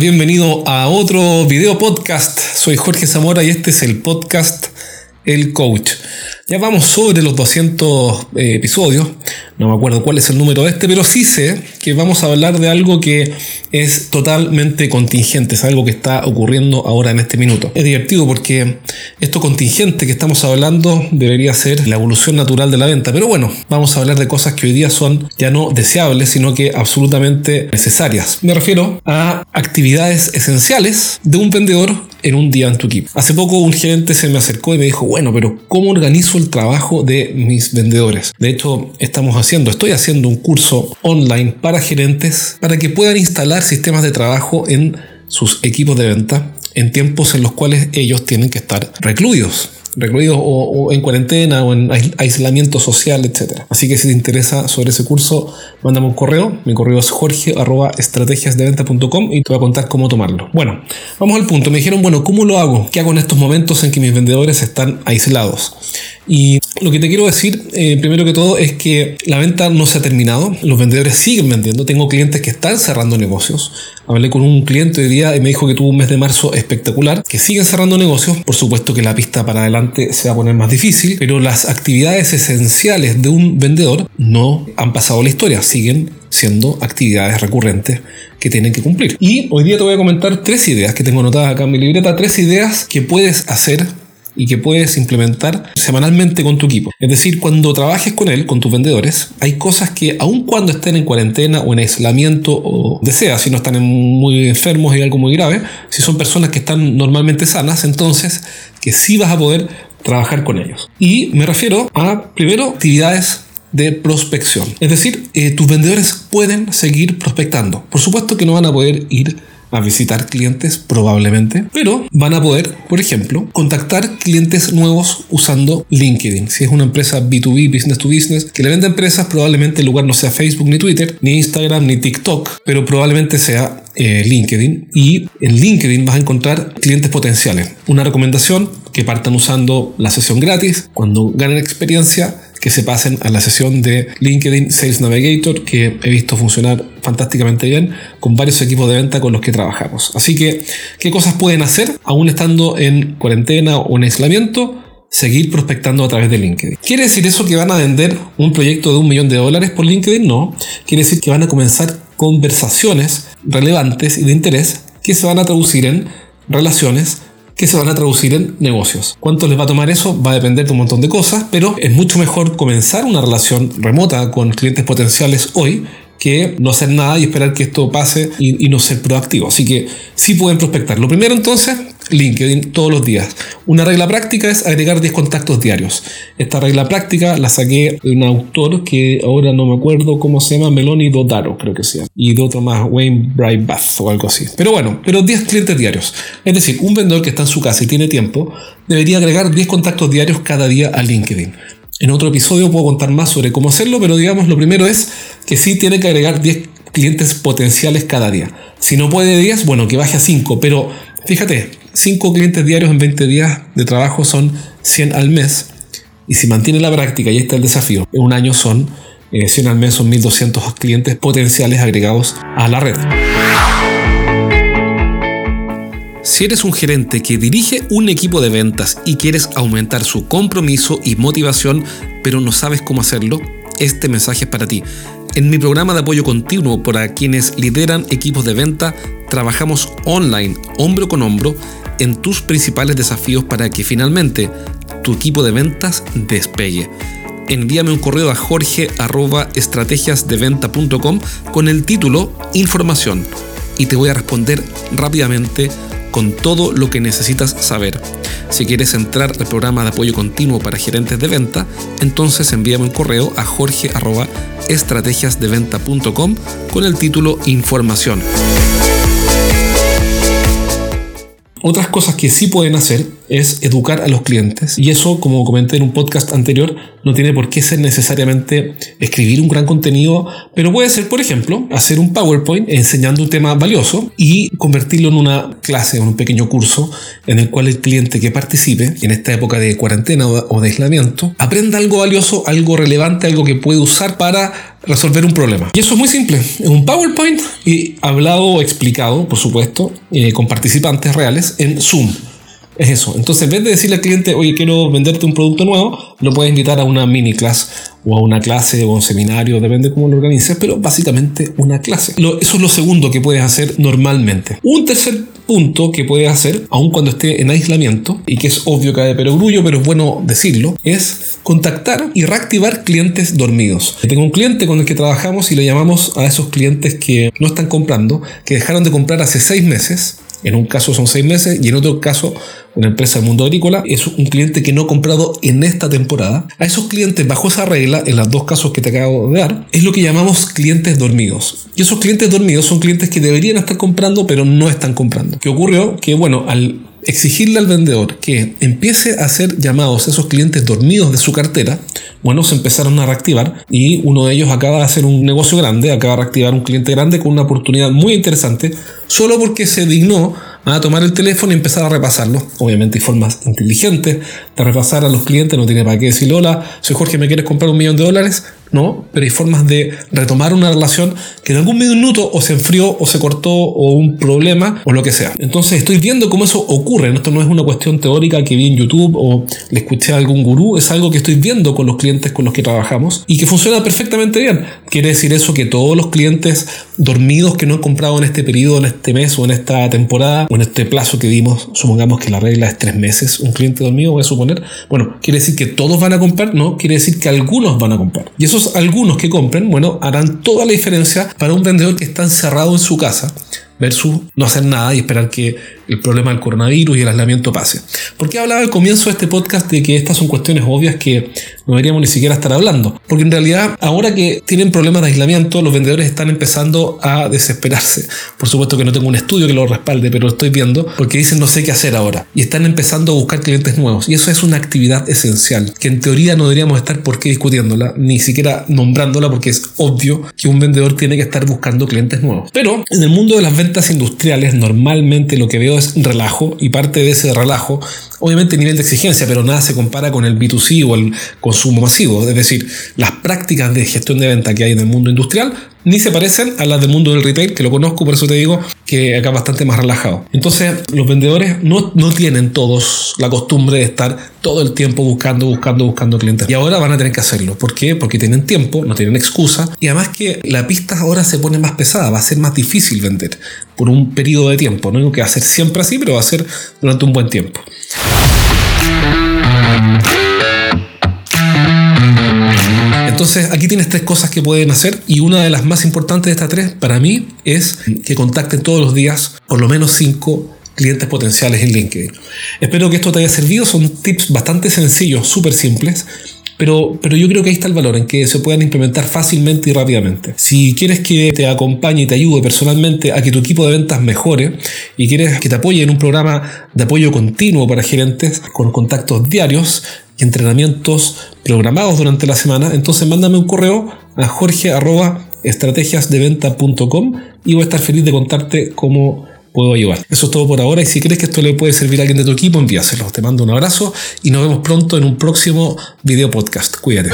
bienvenido a otro video podcast. Soy Jorge Zamora y este es el podcast El Coach. Ya vamos sobre los 200 eh, episodios. No me acuerdo cuál es el número de este, pero sí sé que vamos a hablar de algo que es totalmente contingente, es algo que está ocurriendo ahora en este minuto. Es divertido porque esto contingente que estamos hablando debería ser la evolución natural de la venta, pero bueno, vamos a hablar de cosas que hoy día son ya no deseables, sino que absolutamente necesarias. Me refiero a actividades esenciales de un vendedor en un día en tu equipo. Hace poco un gerente se me acercó y me dijo, bueno, pero ¿cómo organizo el trabajo de mis vendedores? De hecho, estamos haciendo, estoy haciendo un curso online para gerentes para que puedan instalar sistemas de trabajo en sus equipos de venta en tiempos en los cuales ellos tienen que estar recluidos recluidos o, en cuarentena o en aislamiento social, etc. Así que si te interesa sobre ese curso, mándame un correo. Mi correo es jorge.estrategiasdeventa.com y te voy a contar cómo tomarlo. Bueno, vamos al punto. Me dijeron, bueno, ¿cómo lo hago? ¿Qué hago en estos momentos en que mis vendedores están aislados? Y lo que te quiero decir, eh, primero que todo, es que la venta no se ha terminado. Los vendedores siguen vendiendo. Tengo clientes que están cerrando negocios. Hablé con un cliente hoy día y me dijo que tuvo un mes de marzo espectacular, que siguen cerrando negocios. Por supuesto que la pista para adelante se va a poner más difícil, pero las actividades esenciales de un vendedor no han pasado la historia, siguen siendo actividades recurrentes que tienen que cumplir. Y hoy día te voy a comentar tres ideas que tengo anotadas acá en mi libreta, tres ideas que puedes hacer y que puedes implementar semanalmente con tu equipo. Es decir, cuando trabajes con él, con tus vendedores, hay cosas que aun cuando estén en cuarentena o en aislamiento o desea, si no están muy enfermos y algo muy grave, si son personas que están normalmente sanas, entonces que sí vas a poder trabajar con ellos. Y me refiero a, primero, actividades de prospección. Es decir, eh, tus vendedores pueden seguir prospectando. Por supuesto que no van a poder ir a visitar clientes probablemente, pero van a poder, por ejemplo, contactar clientes nuevos usando LinkedIn. Si es una empresa B2B, business to business, que le vende empresas, probablemente el lugar no sea Facebook ni Twitter, ni Instagram ni TikTok, pero probablemente sea eh, LinkedIn. Y en LinkedIn vas a encontrar clientes potenciales. Una recomendación que partan usando la sesión gratis. Cuando ganen experiencia, que se pasen a la sesión de LinkedIn Sales Navigator que he visto funcionar fantásticamente bien con varios equipos de venta con los que trabajamos. Así que, ¿qué cosas pueden hacer aún estando en cuarentena o en aislamiento? Seguir prospectando a través de LinkedIn. ¿Quiere decir eso que van a vender un proyecto de un millón de dólares por LinkedIn? No. Quiere decir que van a comenzar conversaciones relevantes y de interés que se van a traducir en relaciones que se van a traducir en negocios. ¿Cuánto les va a tomar eso? Va a depender de un montón de cosas, pero es mucho mejor comenzar una relación remota con clientes potenciales hoy que no hacer nada y esperar que esto pase y, no ser proactivo. Así que sí pueden prospectar. Lo primero entonces, LinkedIn todos los días. Una regla práctica es agregar 10 contactos diarios. Esta regla práctica la saqué de un autor que ahora no me acuerdo cómo se llama, Meloni Dodaro, creo que sea. Y de otro más, Wayne Bath o algo así. Pero bueno, pero 10 clientes diarios. Es decir, un vendedor que está en su casa y tiene tiempo, debería agregar 10 contactos diarios cada día a LinkedIn. En otro episodio puedo contar más sobre cómo hacerlo, pero digamos lo primero es que sí tiene que agregar 10 clientes potenciales cada día. Si no puede 10, bueno, que baje a 5, pero fíjate, 5 clientes diarios en 20 días de trabajo son 100 al mes. Y si mantiene la práctica, y este es el desafío, en un año son 100 eh, al mes, son 1200 clientes potenciales agregados a la red. Si eres un gerente que dirige un equipo de ventas y quieres aumentar su compromiso y motivación, pero no sabes cómo hacerlo, este mensaje es para ti. En mi programa de apoyo continuo para quienes lideran equipos de venta, trabajamos online, hombro con hombro, en tus principales desafíos para que finalmente tu equipo de ventas despegue. Envíame un correo a jorge.estrategiasdeventa.com con el título Información y te voy a responder rápidamente con todo lo que necesitas saber. Si quieres entrar al programa de apoyo continuo para gerentes de venta, entonces envíame un correo a jorge.estrategiasdeventa.com con el título Información. Otras cosas que sí pueden hacer es educar a los clientes. Y eso, como comenté en un podcast anterior, no tiene por qué ser necesariamente escribir un gran contenido, pero puede ser, por ejemplo, hacer un PowerPoint enseñando un tema valioso y convertirlo en una clase, en un pequeño curso en el cual el cliente que participe en esta época de cuarentena o de aislamiento aprenda algo valioso, algo relevante, algo que puede usar para resolver un problema. Y eso es muy simple. Un PowerPoint y hablado o explicado, por supuesto, eh, con participantes reales en Zoom. Es eso. Entonces, en vez de decirle al cliente, oye, quiero venderte un producto nuevo, lo puedes invitar a una mini clase o a una clase o a un seminario, depende cómo lo organices, pero básicamente una clase. eso es lo segundo que puedes hacer normalmente. Un tercer punto que puedes hacer, aun cuando esté en aislamiento, y que es obvio que hay de perogrullo, pero es bueno decirlo, es contactar y reactivar clientes dormidos. Tengo un cliente con el que trabajamos y le llamamos a esos clientes que no están comprando, que dejaron de comprar hace seis meses en un caso son seis meses y en otro caso una empresa del mundo agrícola es un cliente que no ha comprado en esta temporada. A esos clientes bajo esa regla, en los dos casos que te acabo de dar, es lo que llamamos clientes dormidos. Y esos clientes dormidos son clientes que deberían estar comprando pero no están comprando. ¿Qué ocurrió? Que bueno, al exigirle al vendedor que empiece a hacer llamados a esos clientes dormidos de su cartera, bueno, se empezaron a reactivar y uno de ellos acaba de hacer un negocio grande, acaba de reactivar un cliente grande con una oportunidad muy interesante, solo porque se dignó a tomar el teléfono y empezar a repasarlo. Obviamente hay formas inteligentes de repasar a los clientes, no tiene para qué decirle, hola, soy Jorge, ¿me quieres comprar un millón de dólares? No, pero hay formas de retomar una relación que en algún minuto o se enfrió o se cortó o un problema o lo que sea. Entonces estoy viendo cómo eso ocurre. Esto no es una cuestión teórica que vi en YouTube o le escuché a algún gurú, es algo que estoy viendo con los clientes con los que trabajamos y que funciona perfectamente bien. Quiere decir eso que todos los clientes dormidos que no han comprado en este periodo, en este mes o en esta temporada o en este plazo que dimos, supongamos que la regla es tres meses, un cliente dormido voy a suponer, bueno, quiere decir que todos van a comprar, no, quiere decir que algunos van a comprar. Y esos algunos que compren, bueno, harán toda la diferencia para un vendedor que está encerrado en su casa versus no hacer nada y esperar que el problema del coronavirus y el aislamiento pase. Porque hablaba al comienzo de este podcast de que estas son cuestiones obvias que no deberíamos ni siquiera estar hablando. Porque en realidad, ahora que tienen problemas de aislamiento, los vendedores están empezando a desesperarse. Por supuesto que no tengo un estudio que lo respalde, pero lo estoy viendo porque dicen no sé qué hacer ahora. Y están empezando a buscar clientes nuevos. Y eso es una actividad esencial, que en teoría no deberíamos estar por qué discutiéndola, ni siquiera nombrándola, porque es obvio que un vendedor tiene que estar buscando clientes nuevos. Pero en el mundo de las ventas industriales, normalmente lo que veo relajo y parte de ese relajo, obviamente nivel de exigencia, pero nada se compara con el B2C o el consumo masivo. Es decir, las prácticas de gestión de venta que hay en el mundo industrial ni se parecen a las del mundo del retail, que lo conozco, por eso te digo que acá bastante más relajado. Entonces, los vendedores no, no tienen todos la costumbre de estar todo el tiempo buscando, buscando, buscando clientes. Y ahora van a tener que hacerlo. ¿Por qué? Porque tienen tiempo, no tienen excusa. Y además que la pista ahora se pone más pesada, va a ser más difícil vender por un periodo de tiempo. No digo que va a ser siempre así, pero va a ser durante un buen tiempo. Entonces aquí tienes tres cosas que pueden hacer y una de las más importantes de estas tres para mí es que contacten todos los días por lo menos cinco clientes potenciales en LinkedIn. Espero que esto te haya servido, son tips bastante sencillos, súper simples. Pero, pero, yo creo que ahí está el valor, en que se puedan implementar fácilmente y rápidamente. Si quieres que te acompañe y te ayude personalmente a que tu equipo de ventas mejore y quieres que te apoye en un programa de apoyo continuo para gerentes con contactos diarios, entrenamientos programados durante la semana, entonces mándame un correo a jorge.estrategiasdeventa.com y voy a estar feliz de contarte cómo puedo ayudar. Eso es todo por ahora y si crees que esto le puede servir a alguien de tu equipo, envíaselo. Te mando un abrazo y nos vemos pronto en un próximo video podcast. Cuídate.